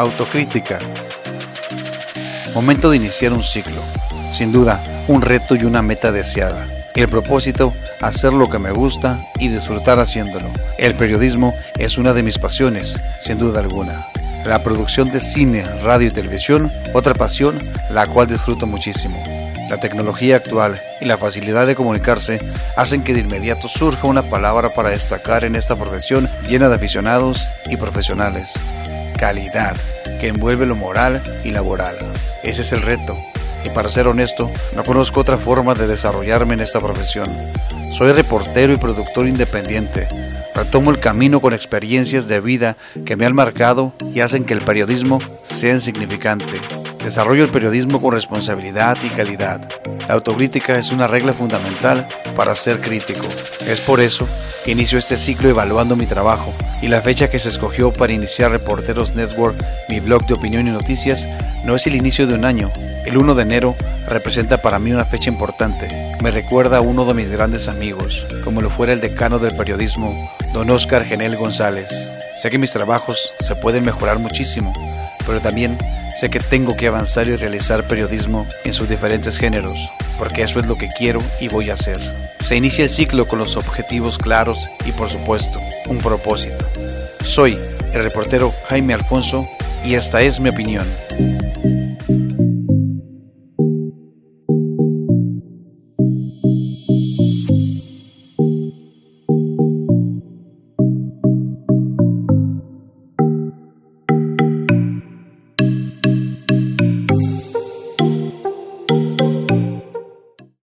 Autocrítica. Momento de iniciar un ciclo. Sin duda, un reto y una meta deseada. El propósito, hacer lo que me gusta y disfrutar haciéndolo. El periodismo es una de mis pasiones, sin duda alguna. La producción de cine, radio y televisión, otra pasión, la cual disfruto muchísimo. La tecnología actual y la facilidad de comunicarse hacen que de inmediato surja una palabra para destacar en esta profesión llena de aficionados y profesionales. Calidad, que envuelve lo moral y laboral. Ese es el reto. Y para ser honesto, no conozco otra forma de desarrollarme en esta profesión. Soy reportero y productor independiente. Retomo el camino con experiencias de vida que me han marcado y hacen que el periodismo sea insignificante. Desarrollo el periodismo con responsabilidad y calidad. La autocrítica es una regla fundamental para ser crítico. Es por eso que inicio este ciclo evaluando mi trabajo y la fecha que se escogió para iniciar Reporteros Network, mi blog de opinión y noticias, no es el inicio de un año. El 1 de enero representa para mí una fecha importante. Me recuerda a uno de mis grandes amigos, como lo fuera el decano del periodismo, don Oscar Genel González. Sé que mis trabajos se pueden mejorar muchísimo, pero también Sé que tengo que avanzar y realizar periodismo en sus diferentes géneros, porque eso es lo que quiero y voy a hacer. Se inicia el ciclo con los objetivos claros y por supuesto, un propósito. Soy el reportero Jaime Alfonso y esta es mi opinión.